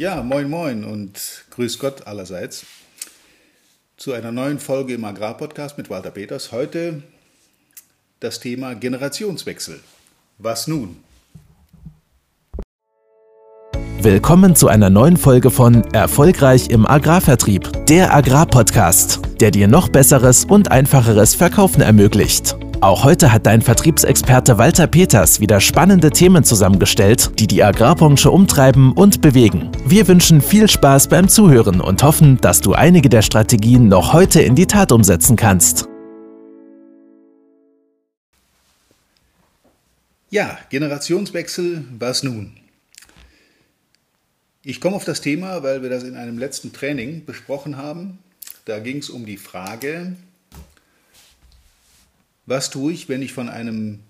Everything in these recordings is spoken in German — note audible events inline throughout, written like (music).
Ja, moin moin und grüß Gott allerseits zu einer neuen Folge im Agrarpodcast mit Walter Peters. Heute das Thema Generationswechsel. Was nun? Willkommen zu einer neuen Folge von Erfolgreich im Agrarvertrieb, der Agrarpodcast, der dir noch besseres und einfacheres Verkaufen ermöglicht. Auch heute hat dein Vertriebsexperte Walter Peters wieder spannende Themen zusammengestellt, die die Agrarbranche umtreiben und bewegen. Wir wünschen viel Spaß beim Zuhören und hoffen, dass du einige der Strategien noch heute in die Tat umsetzen kannst. Ja, Generationswechsel, was nun? Ich komme auf das Thema, weil wir das in einem letzten Training besprochen haben. Da ging es um die Frage, was tue ich, wenn ich von einem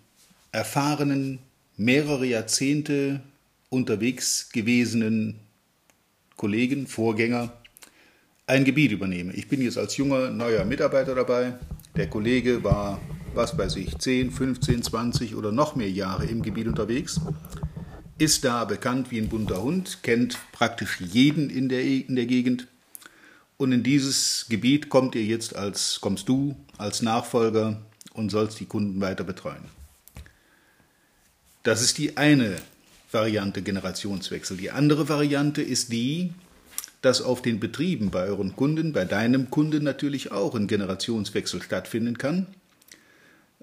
erfahrenen, mehrere Jahrzehnte unterwegs gewesenen Kollegen, Vorgänger ein Gebiet übernehme? Ich bin jetzt als junger, neuer Mitarbeiter dabei. Der Kollege war, was weiß ich, 10, 15, 20 oder noch mehr Jahre im Gebiet unterwegs ist da bekannt wie ein bunter Hund, kennt praktisch jeden in der, in der Gegend. Und in dieses Gebiet kommt ihr jetzt als, kommst du als Nachfolger und sollst die Kunden weiter betreuen. Das ist die eine Variante Generationswechsel. Die andere Variante ist die, dass auf den Betrieben bei euren Kunden, bei deinem Kunden natürlich auch ein Generationswechsel stattfinden kann,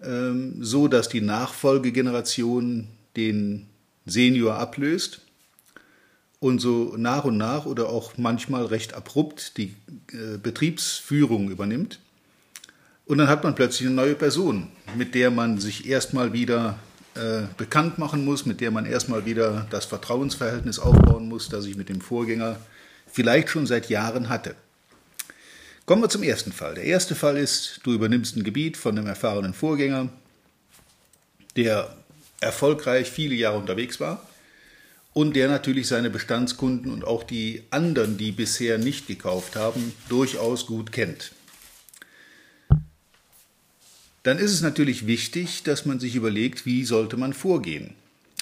ähm, so dass die Nachfolgegeneration den Senior ablöst und so nach und nach oder auch manchmal recht abrupt die äh, Betriebsführung übernimmt. Und dann hat man plötzlich eine neue Person, mit der man sich erstmal wieder äh, bekannt machen muss, mit der man erstmal wieder das Vertrauensverhältnis aufbauen muss, das ich mit dem Vorgänger vielleicht schon seit Jahren hatte. Kommen wir zum ersten Fall. Der erste Fall ist, du übernimmst ein Gebiet von einem erfahrenen Vorgänger, der erfolgreich viele Jahre unterwegs war und der natürlich seine Bestandskunden und auch die anderen, die bisher nicht gekauft haben, durchaus gut kennt dann ist es natürlich wichtig, dass man sich überlegt, wie sollte man vorgehen.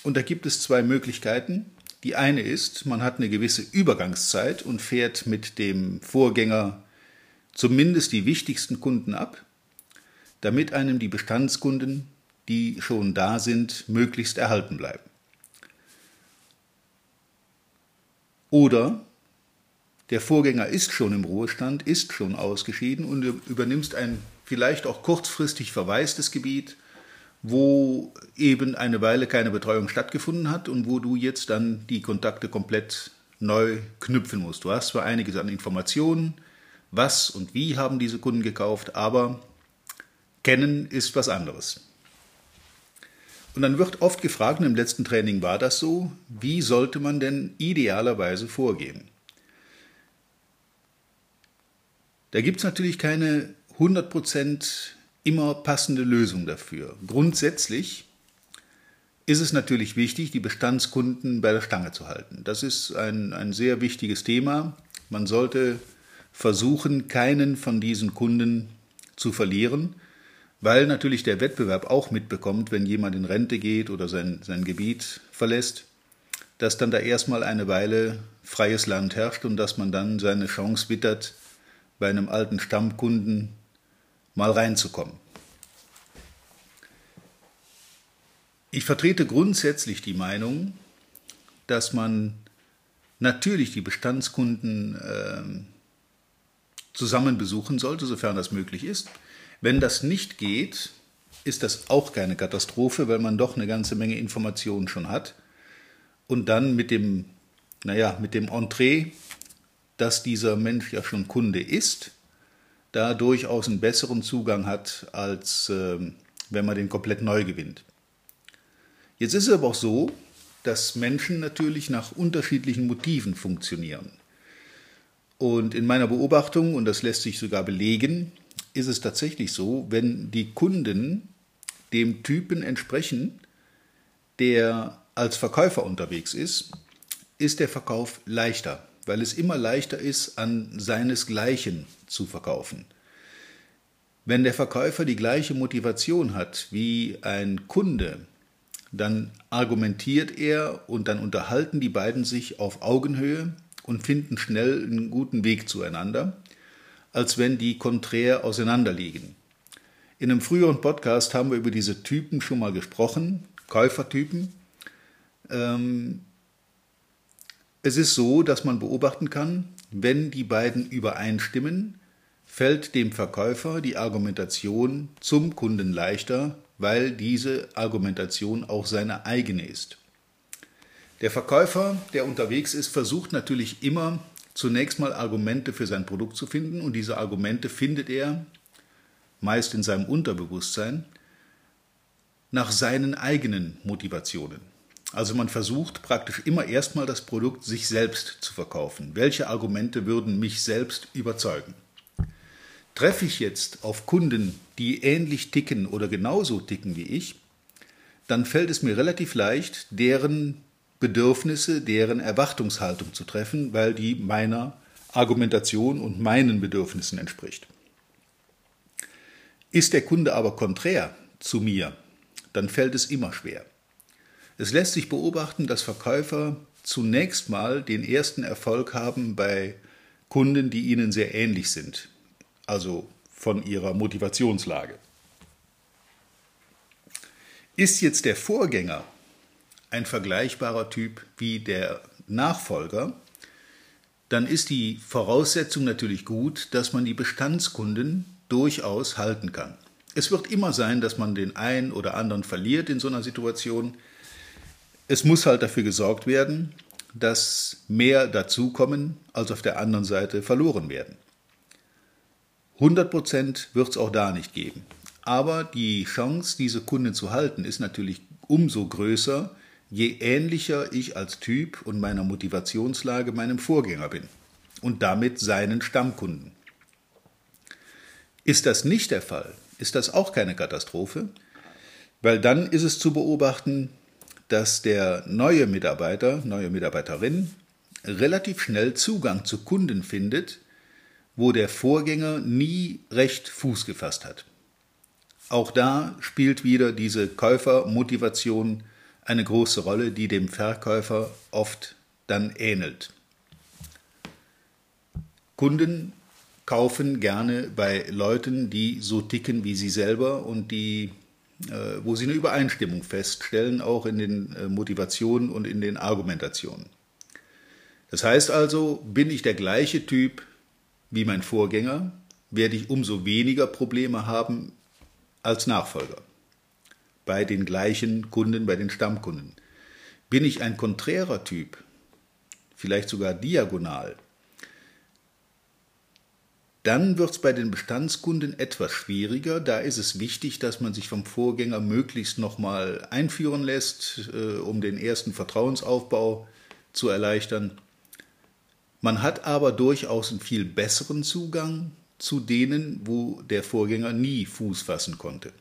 Und da gibt es zwei Möglichkeiten. Die eine ist, man hat eine gewisse Übergangszeit und fährt mit dem Vorgänger zumindest die wichtigsten Kunden ab, damit einem die Bestandskunden, die schon da sind, möglichst erhalten bleiben. Oder der Vorgänger ist schon im Ruhestand, ist schon ausgeschieden und du übernimmst ein vielleicht auch kurzfristig verwaistes Gebiet, wo eben eine Weile keine Betreuung stattgefunden hat und wo du jetzt dann die Kontakte komplett neu knüpfen musst. Du hast zwar einiges an Informationen, was und wie haben diese Kunden gekauft, aber kennen ist was anderes. Und dann wird oft gefragt, und im letzten Training war das so, wie sollte man denn idealerweise vorgehen? Da gibt es natürlich keine 100% immer passende Lösung dafür. Grundsätzlich ist es natürlich wichtig, die Bestandskunden bei der Stange zu halten. Das ist ein, ein sehr wichtiges Thema. Man sollte versuchen, keinen von diesen Kunden zu verlieren, weil natürlich der Wettbewerb auch mitbekommt, wenn jemand in Rente geht oder sein, sein Gebiet verlässt, dass dann da erstmal eine Weile freies Land herrscht und dass man dann seine Chance wittert, bei einem alten Stammkunden mal reinzukommen. Ich vertrete grundsätzlich die Meinung, dass man natürlich die Bestandskunden äh, zusammen besuchen sollte, sofern das möglich ist. Wenn das nicht geht, ist das auch keine Katastrophe, weil man doch eine ganze Menge Informationen schon hat. Und dann mit dem, naja, mit dem Entree, dass dieser Mensch ja schon Kunde ist, da durchaus einen besseren Zugang hat, als äh, wenn man den komplett neu gewinnt. Jetzt ist es aber auch so, dass Menschen natürlich nach unterschiedlichen Motiven funktionieren. Und in meiner Beobachtung, und das lässt sich sogar belegen, ist es tatsächlich so, wenn die Kunden dem Typen entsprechen, der als Verkäufer unterwegs ist, ist der Verkauf leichter weil es immer leichter ist, an seinesgleichen zu verkaufen. Wenn der Verkäufer die gleiche Motivation hat wie ein Kunde, dann argumentiert er und dann unterhalten die beiden sich auf Augenhöhe und finden schnell einen guten Weg zueinander, als wenn die konträr auseinanderliegen. In einem früheren Podcast haben wir über diese Typen schon mal gesprochen, Käufertypen. Ähm, es ist so, dass man beobachten kann, wenn die beiden übereinstimmen, fällt dem Verkäufer die Argumentation zum Kunden leichter, weil diese Argumentation auch seine eigene ist. Der Verkäufer, der unterwegs ist, versucht natürlich immer zunächst mal Argumente für sein Produkt zu finden und diese Argumente findet er meist in seinem Unterbewusstsein nach seinen eigenen Motivationen. Also man versucht praktisch immer erstmal das Produkt sich selbst zu verkaufen. Welche Argumente würden mich selbst überzeugen? Treffe ich jetzt auf Kunden, die ähnlich ticken oder genauso ticken wie ich, dann fällt es mir relativ leicht, deren Bedürfnisse, deren Erwartungshaltung zu treffen, weil die meiner Argumentation und meinen Bedürfnissen entspricht. Ist der Kunde aber konträr zu mir, dann fällt es immer schwer. Es lässt sich beobachten, dass Verkäufer zunächst mal den ersten Erfolg haben bei Kunden, die ihnen sehr ähnlich sind, also von ihrer Motivationslage. Ist jetzt der Vorgänger ein vergleichbarer Typ wie der Nachfolger, dann ist die Voraussetzung natürlich gut, dass man die Bestandskunden durchaus halten kann. Es wird immer sein, dass man den einen oder anderen verliert in so einer Situation. Es muss halt dafür gesorgt werden, dass mehr dazukommen, als auf der anderen Seite verloren werden. 100 Prozent wird es auch da nicht geben. Aber die Chance, diese Kunden zu halten, ist natürlich umso größer, je ähnlicher ich als Typ und meiner Motivationslage meinem Vorgänger bin und damit seinen Stammkunden. Ist das nicht der Fall, ist das auch keine Katastrophe, weil dann ist es zu beobachten, dass der neue Mitarbeiter, neue Mitarbeiterin relativ schnell Zugang zu Kunden findet, wo der Vorgänger nie recht Fuß gefasst hat. Auch da spielt wieder diese Käufermotivation eine große Rolle, die dem Verkäufer oft dann ähnelt. Kunden kaufen gerne bei Leuten, die so ticken wie sie selber und die, wo sie eine Übereinstimmung feststellen, auch in den äh, Motivationen und in den Argumentationen. Das heißt also, bin ich der gleiche Typ wie mein Vorgänger, werde ich umso weniger Probleme haben als Nachfolger bei den gleichen Kunden, bei den Stammkunden. Bin ich ein konträrer Typ, vielleicht sogar diagonal, dann wird es bei den Bestandskunden etwas schwieriger. Da ist es wichtig, dass man sich vom Vorgänger möglichst nochmal einführen lässt, äh, um den ersten Vertrauensaufbau zu erleichtern. Man hat aber durchaus einen viel besseren Zugang zu denen, wo der Vorgänger nie Fuß fassen konnte.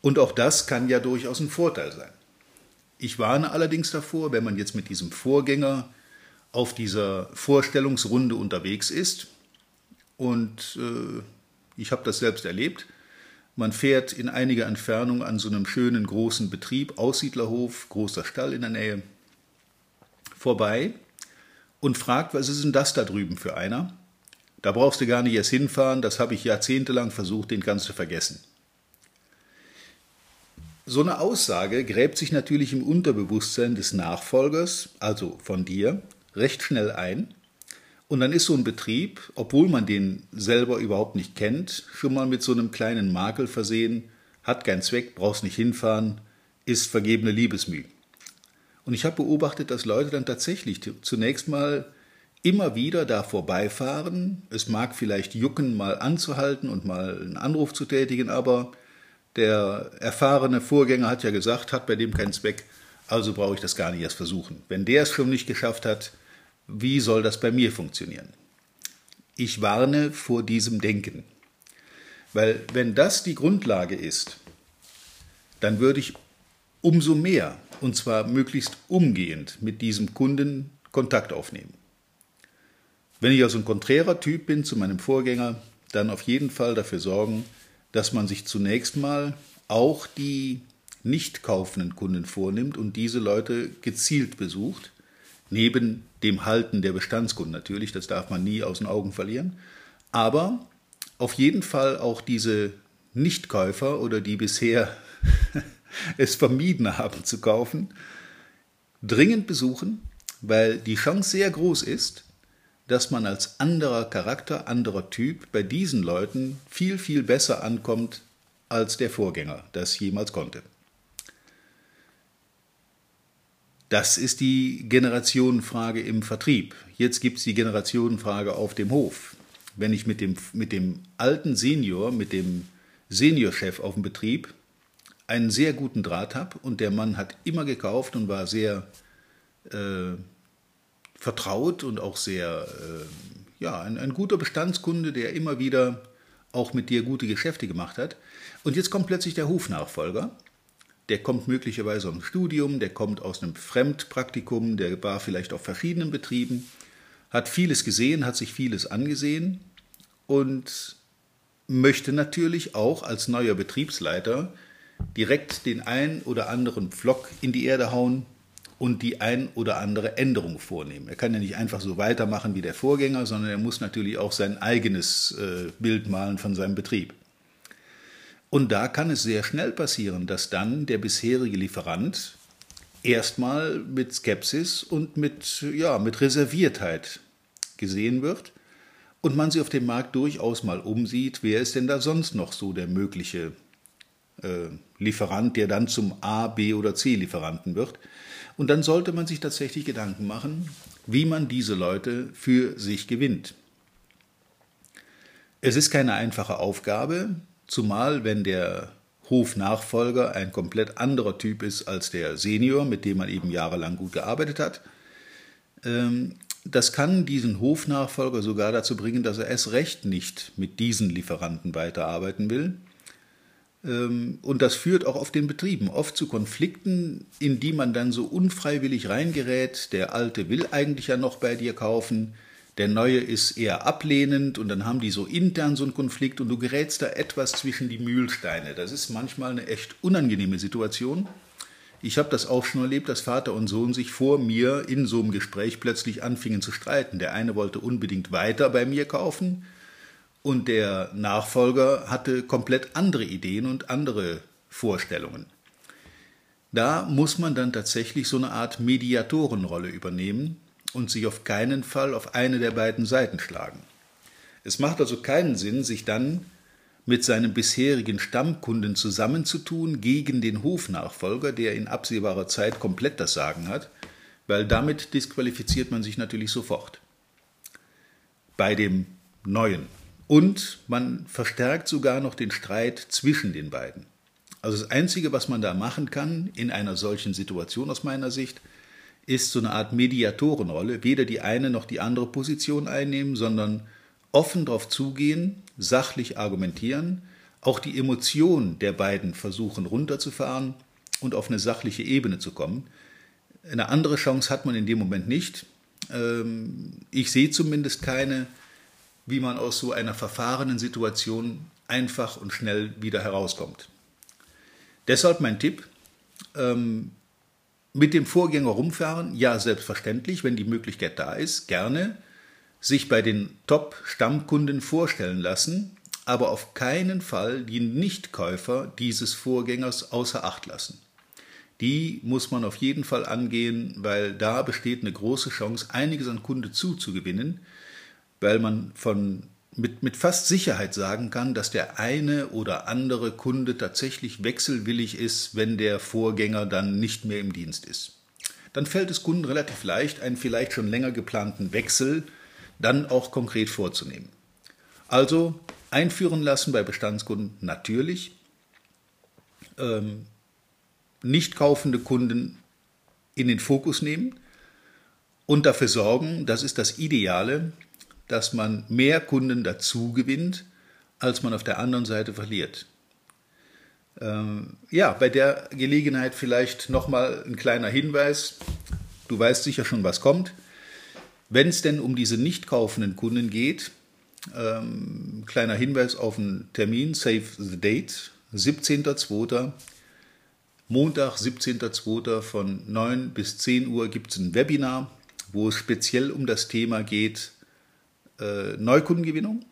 Und auch das kann ja durchaus ein Vorteil sein. Ich warne allerdings davor, wenn man jetzt mit diesem Vorgänger auf dieser Vorstellungsrunde unterwegs ist, und äh, ich habe das selbst erlebt, man fährt in einiger Entfernung an so einem schönen großen Betrieb, Aussiedlerhof, großer Stall in der Nähe, vorbei und fragt, was ist denn das da drüben für einer? Da brauchst du gar nicht erst hinfahren, das habe ich jahrzehntelang versucht, den ganz zu vergessen. So eine Aussage gräbt sich natürlich im Unterbewusstsein des Nachfolgers, also von dir, recht schnell ein. Und dann ist so ein Betrieb, obwohl man den selber überhaupt nicht kennt, schon mal mit so einem kleinen Makel versehen, hat keinen Zweck, brauchst nicht hinfahren, ist vergebene Liebesmüh. Und ich habe beobachtet, dass Leute dann tatsächlich zunächst mal immer wieder da vorbeifahren. Es mag vielleicht jucken, mal anzuhalten und mal einen Anruf zu tätigen, aber der erfahrene Vorgänger hat ja gesagt, hat bei dem keinen Zweck, also brauche ich das gar nicht erst versuchen. Wenn der es schon nicht geschafft hat, wie soll das bei mir funktionieren? Ich warne vor diesem Denken. Weil wenn das die Grundlage ist, dann würde ich umso mehr, und zwar möglichst umgehend, mit diesem Kunden Kontakt aufnehmen. Wenn ich also ein konträrer Typ bin zu meinem Vorgänger, dann auf jeden Fall dafür sorgen, dass man sich zunächst mal auch die nicht kaufenden Kunden vornimmt und diese Leute gezielt besucht, Neben dem Halten der Bestandskunden natürlich, das darf man nie aus den Augen verlieren. Aber auf jeden Fall auch diese Nichtkäufer oder die bisher (laughs) es vermieden haben zu kaufen, dringend besuchen, weil die Chance sehr groß ist, dass man als anderer Charakter, anderer Typ bei diesen Leuten viel, viel besser ankommt, als der Vorgänger das jemals konnte. Das ist die Generationenfrage im Vertrieb. Jetzt gibt es die Generationenfrage auf dem Hof. Wenn ich mit dem, mit dem alten Senior, mit dem Seniorchef auf dem Betrieb einen sehr guten Draht habe und der Mann hat immer gekauft und war sehr äh, vertraut und auch sehr, äh, ja, ein, ein guter Bestandskunde, der immer wieder auch mit dir gute Geschäfte gemacht hat. Und jetzt kommt plötzlich der Hofnachfolger. Der kommt möglicherweise aus dem Studium, der kommt aus einem Fremdpraktikum, der war vielleicht auf verschiedenen Betrieben, hat vieles gesehen, hat sich vieles angesehen und möchte natürlich auch als neuer Betriebsleiter direkt den ein oder anderen Pflock in die Erde hauen und die ein oder andere Änderung vornehmen. Er kann ja nicht einfach so weitermachen wie der Vorgänger, sondern er muss natürlich auch sein eigenes äh, Bild malen von seinem Betrieb. Und da kann es sehr schnell passieren, dass dann der bisherige Lieferant erstmal mit Skepsis und mit, ja, mit Reserviertheit gesehen wird und man sich auf dem Markt durchaus mal umsieht, wer ist denn da sonst noch so der mögliche äh, Lieferant, der dann zum A, B oder C Lieferanten wird. Und dann sollte man sich tatsächlich Gedanken machen, wie man diese Leute für sich gewinnt. Es ist keine einfache Aufgabe, zumal wenn der Hofnachfolger ein komplett anderer Typ ist als der Senior, mit dem man eben jahrelang gut gearbeitet hat. Ähm, das kann diesen Hofnachfolger sogar dazu bringen, dass er erst recht nicht mit diesen Lieferanten weiterarbeiten will, ähm, und das führt auch auf den Betrieben oft zu Konflikten, in die man dann so unfreiwillig reingerät. Der Alte will eigentlich ja noch bei dir kaufen, der Neue ist eher ablehnend und dann haben die so intern so einen Konflikt und du gerätst da etwas zwischen die Mühlsteine. Das ist manchmal eine echt unangenehme Situation. Ich habe das auch schon erlebt, dass Vater und Sohn sich vor mir in so einem Gespräch plötzlich anfingen zu streiten. Der eine wollte unbedingt weiter bei mir kaufen, und der Nachfolger hatte komplett andere Ideen und andere Vorstellungen. Da muss man dann tatsächlich so eine Art Mediatorenrolle übernehmen und sich auf keinen Fall auf eine der beiden Seiten schlagen. Es macht also keinen Sinn, sich dann mit seinem bisherigen Stammkunden zusammenzutun gegen den Hofnachfolger, der in absehbarer Zeit komplett das Sagen hat, weil damit disqualifiziert man sich natürlich sofort. Bei dem Neuen und man verstärkt sogar noch den Streit zwischen den beiden. Also das Einzige, was man da machen kann in einer solchen Situation aus meiner Sicht, ist so eine Art Mediatorenrolle, weder die eine noch die andere Position einnehmen, sondern offen darauf zugehen, sachlich argumentieren, auch die Emotionen der beiden versuchen runterzufahren und auf eine sachliche Ebene zu kommen. Eine andere Chance hat man in dem Moment nicht. Ähm, ich sehe zumindest keine, wie man aus so einer verfahrenen Situation einfach und schnell wieder herauskommt. Deshalb mein Tipp, ähm, mit dem Vorgänger rumfahren, ja selbstverständlich, wenn die Möglichkeit da ist, gerne, sich bei den Top-Stammkunden vorstellen lassen, aber auf keinen Fall die Nichtkäufer dieses Vorgängers außer Acht lassen. Die muss man auf jeden Fall angehen, weil da besteht eine große Chance, einiges an Kunde zuzugewinnen, weil man von, mit, mit fast Sicherheit sagen kann, dass der eine oder andere Kunde tatsächlich wechselwillig ist, wenn der Vorgänger dann nicht mehr im Dienst ist. Dann fällt es Kunden relativ leicht, einen vielleicht schon länger geplanten Wechsel dann auch konkret vorzunehmen. Also einführen lassen bei Bestandskunden natürlich. Ähm, nicht kaufende Kunden in den Fokus nehmen und dafür sorgen, das ist das Ideale, dass man mehr Kunden dazu gewinnt, als man auf der anderen Seite verliert. Ähm, ja, bei der Gelegenheit vielleicht nochmal ein kleiner Hinweis. Du weißt sicher schon, was kommt. Wenn es denn um diese nicht kaufenden Kunden geht, ähm, kleiner Hinweis auf einen Termin, save the date, 17.02. Montag, 17.02. von 9 bis 10 Uhr gibt es ein Webinar wo es speziell um das Thema geht, äh, Neukundengewinnung.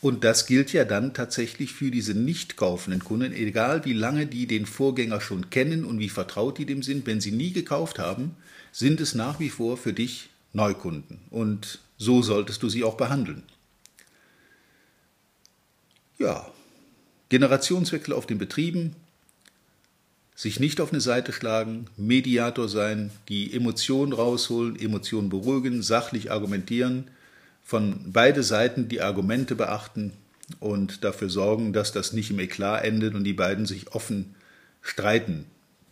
Und das gilt ja dann tatsächlich für diese nicht kaufenden Kunden, egal wie lange die den Vorgänger schon kennen und wie vertraut die dem sind. Wenn sie nie gekauft haben, sind es nach wie vor für dich Neukunden. Und so solltest du sie auch behandeln. Ja, Generationswechsel auf den Betrieben, sich nicht auf eine Seite schlagen, Mediator sein, die Emotionen rausholen, Emotionen beruhigen, sachlich argumentieren, von beide Seiten die Argumente beachten und dafür sorgen, dass das nicht im Eklat endet und die beiden sich offen streiten,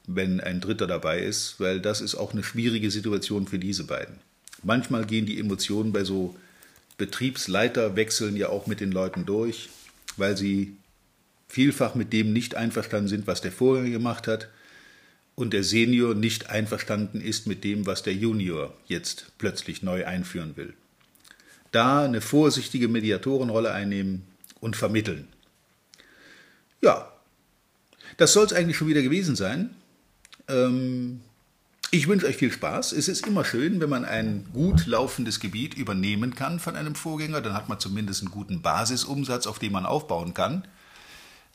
wenn ein Dritter dabei ist, weil das ist auch eine schwierige Situation für diese beiden. Manchmal gehen die Emotionen bei so Betriebsleiterwechseln ja auch mit den Leuten durch, weil sie vielfach mit dem nicht einverstanden sind, was der Vorgänger gemacht hat und der Senior nicht einverstanden ist mit dem, was der Junior jetzt plötzlich neu einführen will da eine vorsichtige Mediatorenrolle einnehmen und vermitteln. Ja, das soll es eigentlich schon wieder gewesen sein. Ähm, ich wünsche euch viel Spaß. Es ist immer schön, wenn man ein gut laufendes Gebiet übernehmen kann von einem Vorgänger. Dann hat man zumindest einen guten Basisumsatz, auf den man aufbauen kann.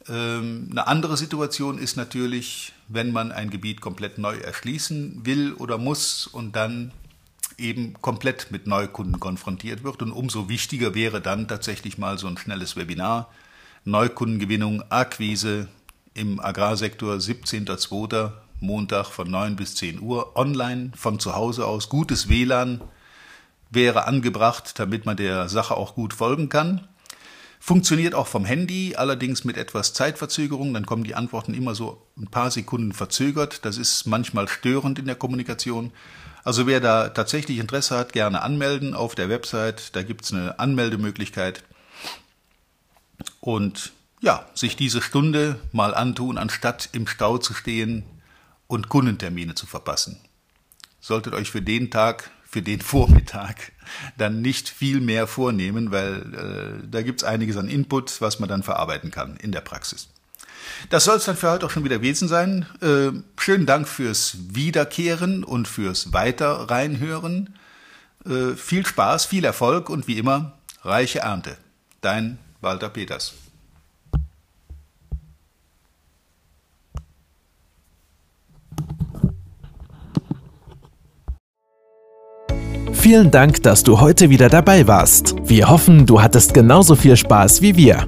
Ähm, eine andere Situation ist natürlich, wenn man ein Gebiet komplett neu erschließen will oder muss und dann eben komplett mit Neukunden konfrontiert wird. Und umso wichtiger wäre dann tatsächlich mal so ein schnelles Webinar. Neukundengewinnung, Akquise im Agrarsektor 17.02. Montag von 9 bis 10 Uhr online von zu Hause aus. Gutes WLAN wäre angebracht, damit man der Sache auch gut folgen kann. Funktioniert auch vom Handy, allerdings mit etwas Zeitverzögerung. Dann kommen die Antworten immer so ein paar Sekunden verzögert. Das ist manchmal störend in der Kommunikation. Also wer da tatsächlich Interesse hat, gerne anmelden auf der Website. Da gibt es eine Anmeldemöglichkeit. Und ja, sich diese Stunde mal antun, anstatt im Stau zu stehen und Kundentermine zu verpassen. Solltet euch für den Tag, für den (laughs) Vormittag dann nicht viel mehr vornehmen, weil äh, da es einiges an Input, was man dann verarbeiten kann in der Praxis. Das soll es dann für heute auch schon wieder gewesen sein. Äh, schönen Dank fürs Wiederkehren und fürs Weiter reinhören. Äh, viel Spaß, viel Erfolg und wie immer reiche Ernte. Dein Walter Peters. Vielen Dank, dass du heute wieder dabei warst. Wir hoffen, du hattest genauso viel Spaß wie wir.